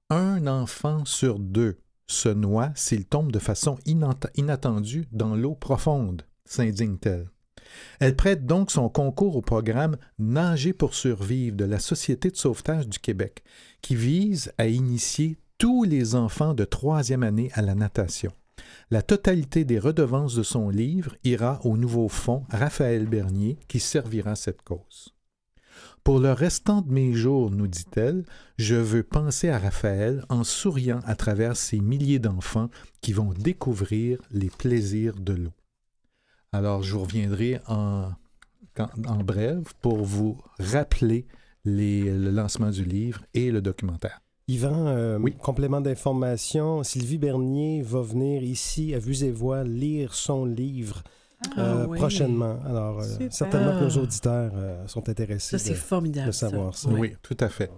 un enfant sur deux se noie s'il tombe de façon inattendue dans l'eau profonde, s'indigne-t-elle. Elle prête donc son concours au programme Nager pour survivre de la Société de sauvetage du Québec, qui vise à initier tous les enfants de troisième année à la natation. La totalité des redevances de son livre ira au nouveau fonds Raphaël Bernier qui servira cette cause. Pour le restant de mes jours, nous dit-elle, je veux penser à Raphaël en souriant à travers ces milliers d'enfants qui vont découvrir les plaisirs de l'eau. Alors, je vous reviendrai en, en bref pour vous rappeler le lancement du livre et le documentaire. Yvan, euh, complément d'information, Sylvie Bernier va venir ici à Vues et Voix lire son livre ah, euh, prochainement. Alors, euh, certainement que nos auditeurs sont intéressés ça, de, formidable, de savoir ça. Oui, tout à fait.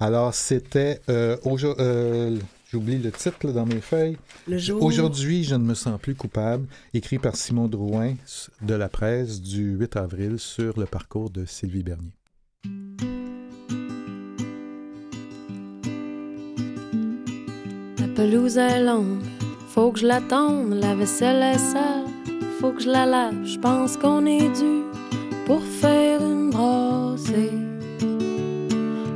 Alors, c'était J'oublie le titre dans mes feuilles. Aujourd'hui, je ne me sens plus coupable, écrit par Simon Drouin de la presse du 8 avril sur le parcours de Sylvie Bernier. La pelouse est longue, faut que je l'attende, la vaisselle est sale, faut que je la lave. Je pense qu'on est dû pour faire une brassée.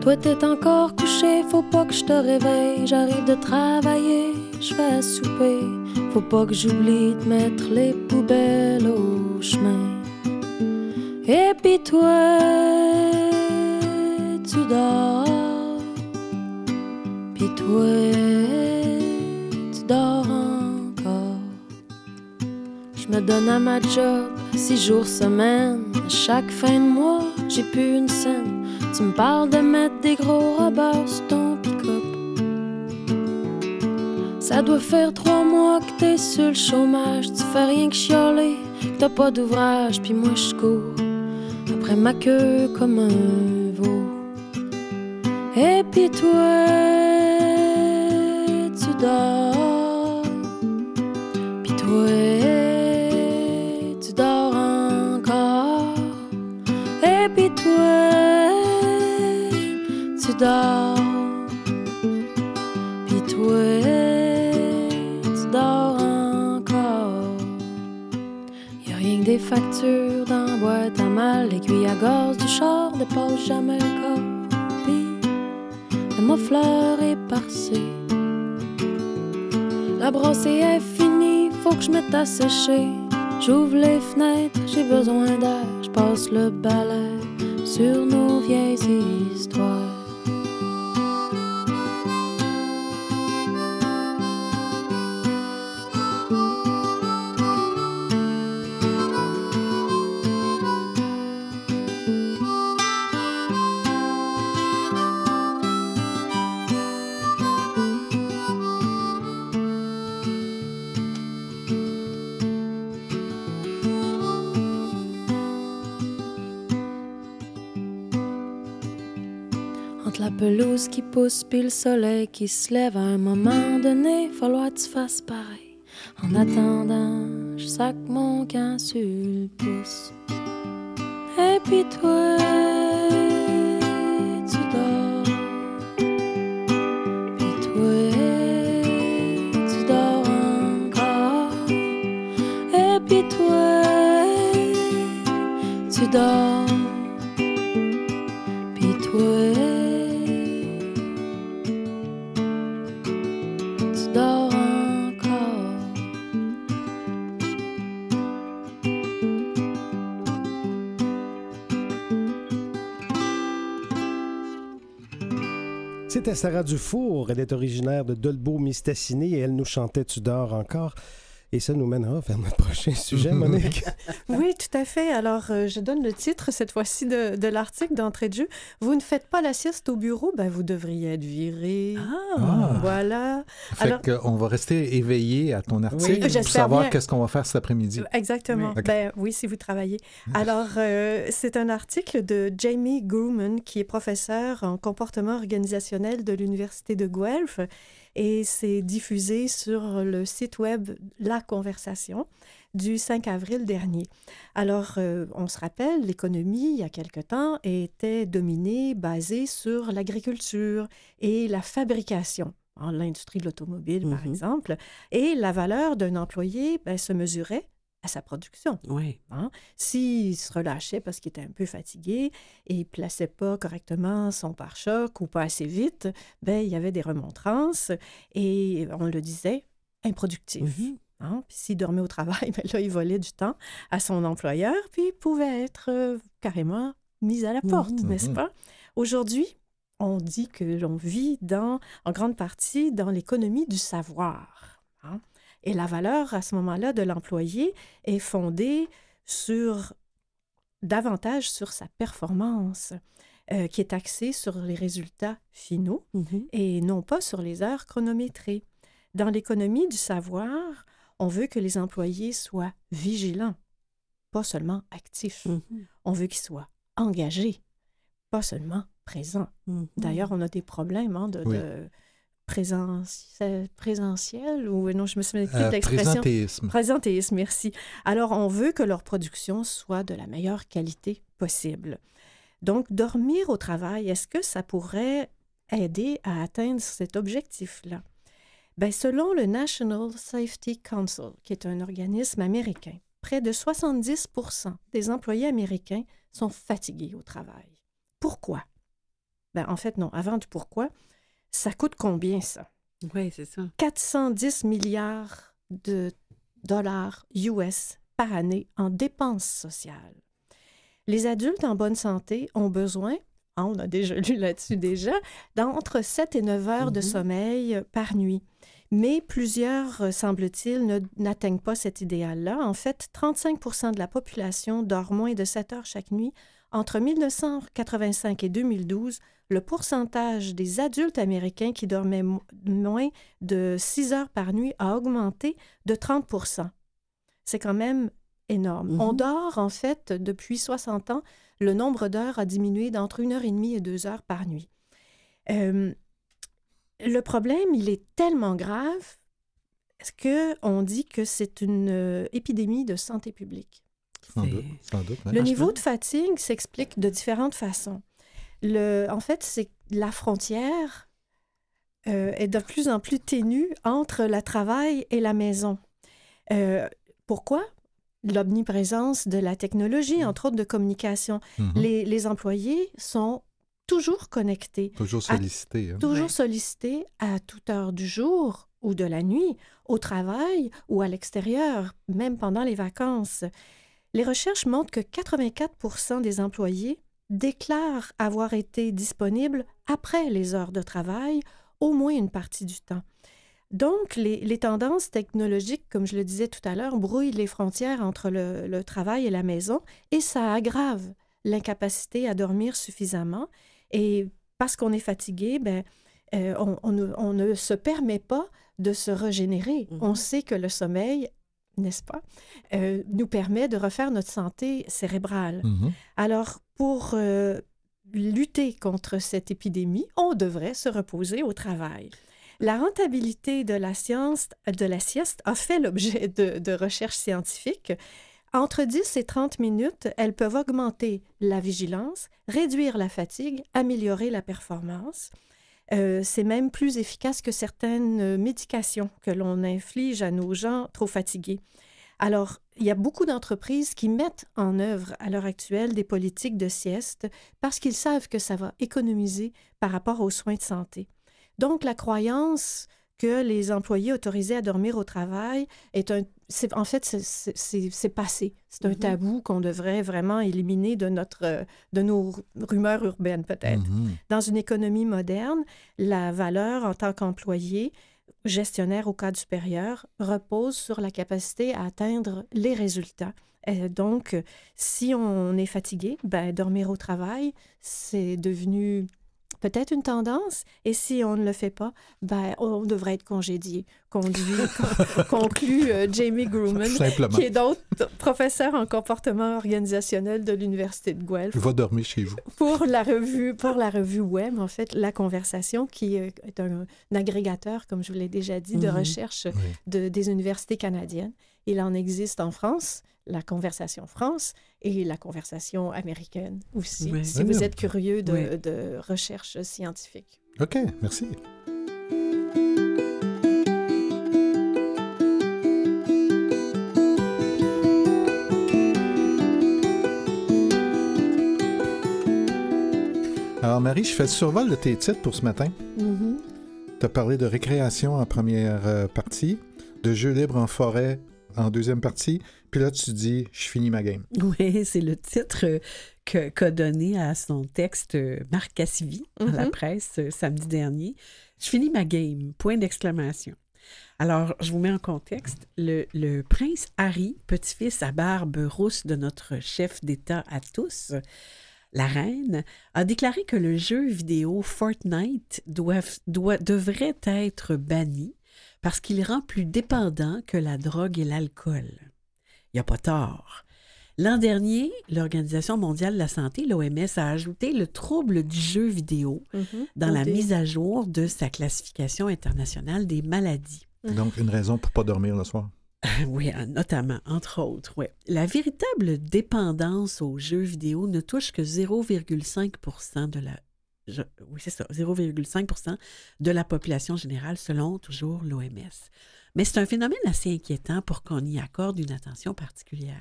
Toi t'es encore couché, faut pas que je te réveille. J'arrive de travailler, je fais souper. Faut pas que j'oublie de mettre les poubelles au chemin. Et puis toi, tu dors. Puis toi, tu dors. Me donne à ma job six jours semaine. Chaque fin de mois, j'ai plus une scène. Tu me parles de mettre des gros robots sur ton pick-up. Ça doit faire trois mois que t'es sur le chômage. Tu fais rien que chialer, t'as pas d'ouvrage. Puis moi, je cours après ma queue comme un veau. Et puis toi, tu dors. Puis toi, dors. Puis toi, tu dors encore. Y a rien que des factures dans la boîte à mal. L'aiguille à gaz du char dépasse jamais le corps. Puis ma fleur est parcée. La brossée est finie, faut que je mette à sécher. J'ouvre les fenêtres, j'ai besoin d'air. Je passe le balai sur nos vieilles histoires. Pousse puis le soleil qui se lève à un moment donné, falloir que tu fasses pareil. En attendant, je sac mon camp sur le pouce. Et puis toi, C'était Sarah Dufour. Elle est originaire de Dolbeau-Mistassini et elle nous chantait Tu dors encore. Et ça nous mènera vers notre prochain sujet, Monique. Oui, tout à fait. Alors, euh, je donne le titre cette fois-ci de, de l'article d'entrée de jeu. Vous ne faites pas la sieste au bureau, ben vous devriez être viré. Ah. Voilà. Fait Alors- qu'on va rester éveillé à ton article pour savoir qu'est-ce qu'on va faire cet après-midi. Exactement. Oui. Ben oui, si vous travaillez. Alors, euh, c'est un article de Jamie Grumman, qui est professeur en comportement organisationnel de l'Université de Guelph, et c'est diffusé sur le site web La Conversation du 5 avril dernier. Alors, euh, on se rappelle, l'économie, il y a quelque temps, était dominée, basée sur l'agriculture et la fabrication. En l'industrie de l'automobile, par Mhm. exemple. Et la valeur d'un employé ben, se mesurait à sa production. Oui. S'il se relâchait parce qu'il était un peu fatigué et il plaçait pas correctement son pare-choc ou pas assez vite, ben il y avait des remontrances et on le disait, improductif. Mhm. Hein? Puis s'il dormait au travail, ben là, il volait du temps à son employeur, puis il pouvait être euh, carrément mis à la porte, Mhm. n'est-ce Mhm. pas? Aujourd'hui, on dit que l'on vit dans, en grande partie dans l'économie du savoir. hein. Et la valeur, à ce moment-là, de l'employé est fondée sur davantage sur sa performance, euh, qui est axée sur les résultats finaux Mhm. et non pas sur les heures chronométrées. Dans l'économie du savoir, on veut que les employés soient vigilants, pas seulement actifs. Mhm. On veut qu'ils soient engagés, pas seulement présents. Mhm. D'ailleurs, on a des problèmes hein, de, Oui. de présentiel ou non, je me souviens plus Euh, de l'expression. présentéisme. Présentéisme, merci. Alors, on veut que leur production soit de la meilleure qualité possible. Donc, dormir au travail, est-ce que ça pourrait aider à atteindre cet objectif-là? Bien, selon le National Safety Council, qui est un organisme américain, près de 70% des employés américains sont fatigués au travail. Pourquoi? Ben, en fait, non. Avant du pourquoi, ça coûte combien ça? Oui, c'est ça. 410 milliards de dollars US par année en dépenses sociales. Les adultes en bonne santé ont besoin, hein, on a déjà lu là-dessus déjà, d'entre 7 et 9 heures de Mhm. sommeil par nuit. Mais plusieurs, euh, semble-t-il, ne- n'atteignent pas cet idéal-là. En fait, 35% de la population dort moins de 7 heures chaque nuit. Entre 1985 et 2012, le pourcentage des adultes américains qui dormaient mo- moins de 6 heures par nuit a augmenté de 30 C'est quand même énorme. Mhm. On dort, en fait, depuis 60 ans, le nombre d'heures a diminué d'entre une heure et demie et deux heures par nuit. Euh, le problème, il est tellement grave qu'on dit que c'est une euh, épidémie de santé publique. Sans C'est- doute, sans doute. ouais. Le Ah, niveau de fatigue s'explique de différentes façons. Le, en fait, c'est la frontière euh, est de plus en plus ténue entre le travail et la maison. Euh, pourquoi? L'omniprésence de la technologie, entre autres de communication. Mhm. Les, les employés sont toujours connectés, Toujours sollicité. hein. toujours Ouais. sollicités à toute heure du jour ou de la nuit, au travail ou à l'extérieur, même pendant les vacances. Les recherches montrent que 84% des employés déclarent avoir été disponibles après les heures de travail, au moins une partie du temps. Donc, les, les tendances technologiques, comme je le disais tout à l'heure, brouillent les frontières entre le, le travail et la maison et ça aggrave l'incapacité à dormir suffisamment. Et parce qu'on est fatigué, ben, euh, on, on ne, on ne se permet pas de se régénérer. Mhm. On sait que le sommeil, n'est-ce pas, euh, nous permet de refaire notre santé cérébrale. Mhm. Alors, pour euh, lutter contre cette épidémie, on devrait se reposer au travail. La rentabilité de la, science, de la sieste a fait l'objet de, de recherches scientifiques. Entre 10 et 30 minutes, elles peuvent augmenter la vigilance, réduire la fatigue, améliorer la performance. Euh, c'est même plus efficace que certaines euh, médications que l'on inflige à nos gens trop fatigués. Alors, il y a beaucoup d'entreprises qui mettent en œuvre à l'heure actuelle des politiques de sieste parce qu'ils savent que ça va économiser par rapport aux soins de santé. Donc, la croyance que les employés autorisés à dormir au travail est un... En fait, c'est- passé. C'est un Mhm. tabou qu'on devrait vraiment éliminer de, notre, euh, de nos rumeurs urbaines, peut-être. Mhm. Dans une économie moderne, la valeur en tant qu'employé, gestionnaire au cadre supérieur, repose sur la capacité à atteindre les résultats. Euh, donc, si on est fatigué, ben, dormir au travail, c'est devenu peut-être une tendance. Et si on ne le fait pas, ben, on devrait être congédié, conduit, conclut euh, Jamie Grumman, qui est donc professeur en comportement organisationnel de l'Université de Guelph Va dormir chez vous. pour la revue pour la revue web en fait la conversation qui euh, est un, un agrégateur comme je vous l'ai déjà dit de Mhm. recherche Oui. de, des universités canadiennes il en existe en France la conversation France et la conversation américaine aussi si Ah vous bien. êtes curieux de, recherche scientifique OK, merci. Alors, Marie, je fais le survol de tes titres pour ce matin. Mhm. Tu as parlé de récréation en première euh, partie, de jeux libres en forêt en deuxième partie, puis là, tu dis, je finis ma game. Oui, c'est le titre euh, que- qu'a donné à son texte euh, Marc Cassivi dans la Mhm. presse euh, samedi dernier. Je finis ma game, point d'exclamation. Alors, je vous mets en contexte. Le, le prince Harry, petit-fils à barbe rousse de notre chef d'État à tous, la reine, a déclaré que le jeu vidéo Fortnite doit- doit- devrait être banni parce qu'il rend plus dépendant que la drogue et l'alcool. Il n'y a pas tort. L'an dernier, l'Organisation mondiale de la santé, l'OMS, a ajouté le trouble du jeu vidéo dans la mise à jour de sa classification internationale des maladies. Donc, une raison pour pas dormir le soir. Oui, euh, notamment, entre autres. Ouais. La véritable dépendance aux jeux vidéo ne touche que 0,5 de la. Je- oui, c'est ça, 0,5 de la population générale, selon toujours l'OMS. Mais c'est un phénomène assez inquiétant pour qu'on y accorde une attention particulière.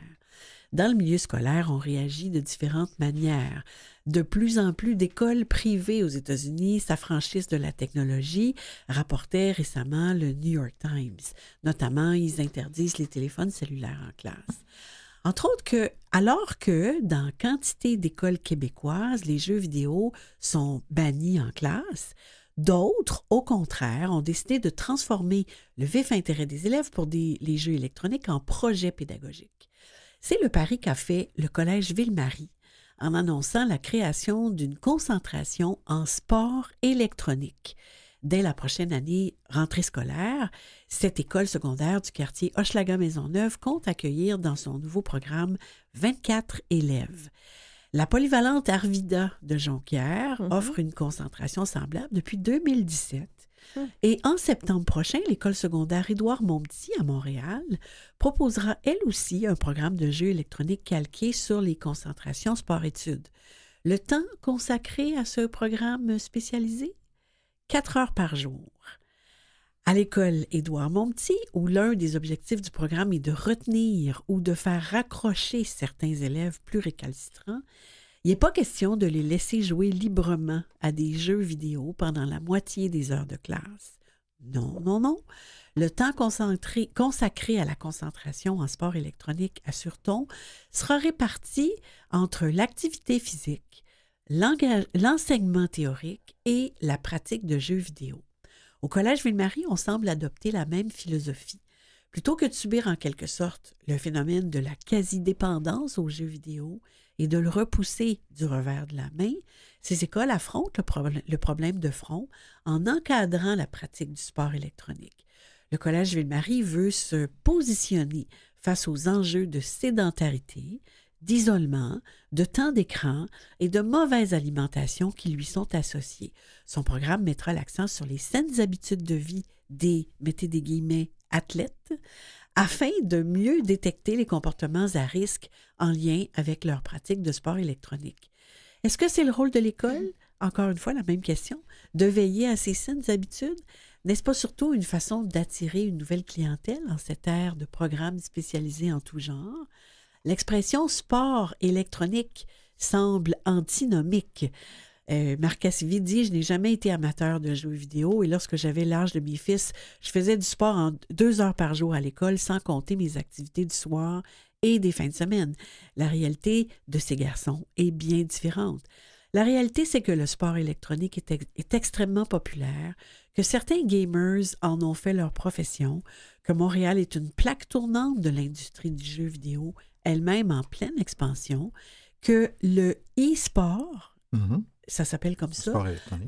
Dans le milieu scolaire, on réagit de différentes manières. De plus en plus d'écoles privées aux États-Unis s'affranchissent de la technologie, rapportait récemment le New York Times. Notamment, ils interdisent les téléphones cellulaires en classe. Entre autres que, alors que dans quantité d'écoles québécoises, les jeux vidéo sont bannis en classe, d'autres, au contraire, ont décidé de transformer le vif intérêt des élèves pour les jeux électroniques en projet pédagogique. C'est le pari qu'a fait le Collège Ville-Marie en annonçant la création d'une concentration en sport électronique. Dès la prochaine année rentrée scolaire, cette école secondaire du quartier Hochelaga-Maisonneuve compte accueillir dans son nouveau programme 24 élèves. La polyvalente Arvida de Jonquière Mhm. offre une concentration semblable depuis 2017. Mhm. Et en septembre prochain, l'école secondaire Édouard Montpetit à Montréal proposera elle aussi un programme de jeux électroniques calqué sur les concentrations sport-études. Le temps consacré à ce programme spécialisé? Quatre heures par jour. À l'école Édouard Montpetit, où l'un des objectifs du programme est de retenir ou de faire raccrocher certains élèves plus récalcitrants, il n'est pas question de les laisser jouer librement à des jeux vidéo pendant la moitié des heures de classe. Non, non, non. Le temps consacré à la concentration en sport électronique, assure-t-on, sera réparti entre l'activité physique, l'enseignement théorique et la pratique de jeux vidéo. Au Collège Ville-Marie, on semble adopter la même philosophie. Plutôt que de subir en quelque sorte le phénomène de la quasi-dépendance aux jeux vidéo et de le repousser du revers de la main, ces écoles affrontent le, le problème de front en encadrant la pratique du sport électronique. Le Collège Ville-Marie veut se positionner face aux enjeux de sédentarité, d'isolement, de temps d'écran et de mauvaise alimentation qui lui sont associés. Son programme mettra l'accent sur les saines habitudes de vie des, mettez des guillemets, athlètes, afin de mieux détecter les comportements à risque en lien avec leur pratique de sport électronique. Est-ce que c'est le rôle de l'école? Encore une fois, la même question. De veiller à ces saines habitudes? N'est-ce pas surtout une façon d'attirer une nouvelle clientèle en cette ère de programmes spécialisés en tout genre? L'expression sport électronique semble antinomique. Euh, Marc dit Je n'ai jamais été amateur de jeux vidéo et lorsque j'avais l'âge de mes fils, je faisais du sport en deux heures par jour à l'école sans compter mes activités du soir et des fins de semaine. La réalité de ces garçons est bien différente. La réalité, c'est que le sport électronique est, est extrêmement populaire, que certains gamers en ont fait leur profession, que Montréal est une plaque tournante de l'industrie du jeu vidéo, elle-même en pleine expansion, que le e-sport, Mhm. ça s'appelle comme ça,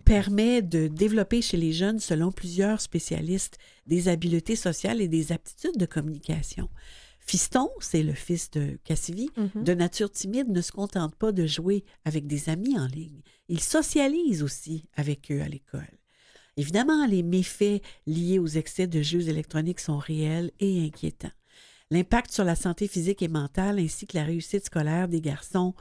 permet de développer chez les jeunes, selon plusieurs spécialistes, des habiletés sociales et des aptitudes de communication. Fiston, c'est le fils de Cassivi, Mhm. de nature timide, ne se contente pas de jouer avec des amis en ligne. Il socialise aussi avec eux à l'école. Évidemment, les méfaits liés aux excès de jeux électroniques sont réels et inquiétants. L'impact sur la santé physique et mentale ainsi que la réussite scolaire des garçons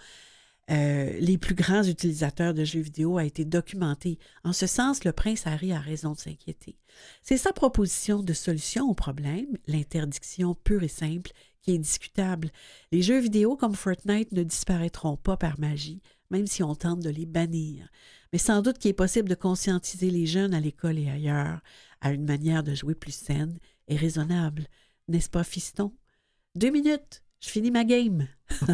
euh, les plus grands utilisateurs de jeux vidéo a été documenté. En ce sens, le prince Harry a raison de s'inquiéter. C'est sa proposition de solution au problème, l'interdiction pure et simple, qui est discutable. Les jeux vidéo comme Fortnite ne disparaîtront pas par magie, même si on tente de les bannir. Mais sans doute qu'il est possible de conscientiser les jeunes à l'école et ailleurs à une manière de jouer plus saine et raisonnable. N'est-ce pas, fiston? Deux minutes, je finis ma game.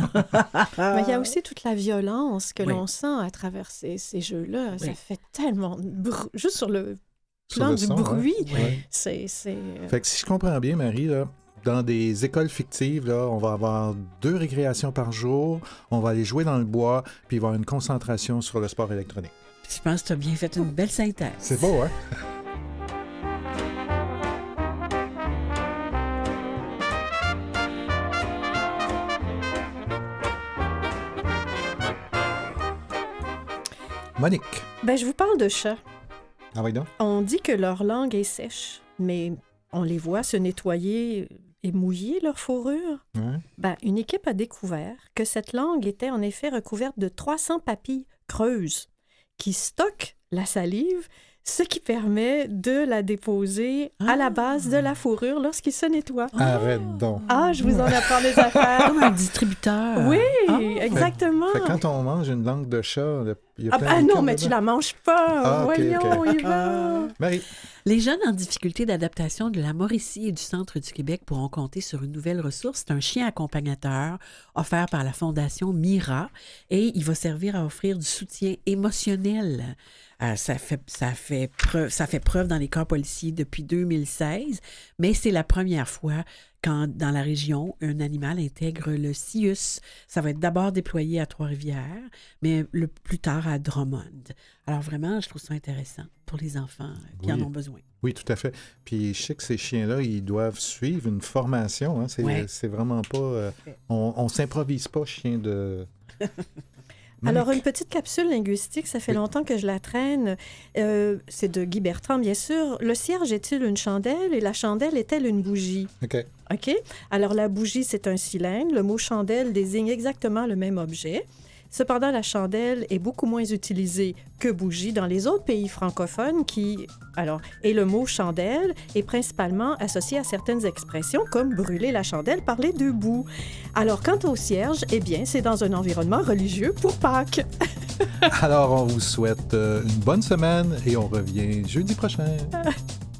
Mais il y a aussi toute la violence que Oui. l'on sent à travers ces, ces jeux-là. Ça fait tellement de Juste sur le Sur plan le du son, bruit, Ouais. c'est... c'est, euh, Fait que si je comprends bien, Marie, là, dans des écoles fictives, là, on va avoir deux récréations par jour, on va aller jouer dans le bois, puis il va y avoir une concentration sur le sport électronique. Je pense que tu as bien fait une belle synthèse. C'est beau, hein? Monique. Ben, je vous parle de chats. Ah oui, donc? On dit que leur langue est sèche, mais on les voit se nettoyer et mouiller leur fourrure. Ben, une équipe a découvert que cette langue était en effet recouverte de 300 papilles creuses qui stockent la salive, ce qui permet de la déposer à la base de la fourrure lorsqu'il se nettoie. Arrête donc. Ah, je vous en apprends des affaires. Comme un distributeur. Oui, Ah. exactement. Fait quand on mange une langue de chat, il y a Ah plein de non, mais tu dedans. la manges pas. Ah, ok, Voyons, ok. Yvan. Marie. Les jeunes en difficulté d'adaptation de la Mauricie et du centre du Québec pourront compter sur une nouvelle ressource. C'est un chien accompagnateur offert par la Fondation Mira et il va servir à offrir du soutien émotionnel. Euh, ça, fait, ça, fait preuve, ça fait preuve dans les corps policiers depuis 2016, mais c'est la première fois quand dans la région, un animal intègre le CIUS. Ça va être d'abord déployé à Trois-Rivières, mais le plus tard à Drummond. Alors vraiment, je trouve ça intéressant pour les enfants qui en ont besoin. Oui, tout à fait. Puis je sais que ces chiens-là, ils doivent suivre une formation. Hein. C'est Ouais. vraiment pas. euh, on on s'improvise pas chien de. Alors, une petite capsule linguistique, ça fait Oui. longtemps que je la traîne. Euh, c'est de Guy Bertrand, bien sûr. Le cierge est-il une chandelle? Et la chandelle est-elle une bougie? OK. OK? Alors, la bougie, c'est un cylindre. Le mot chandelle désigne exactement le même objet. Cependant, la chandelle est beaucoup moins utilisée que bougie dans les autres pays francophones qui... Alors, et le mot chandelle est principalement associé à certaines expressions comme brûler la chandelle par les deux bouts. Alors, quant au cierge, eh bien, c'est dans un environnement religieux pour Pâques. Alors, on vous souhaite euh, une bonne semaine et on revient jeudi prochain.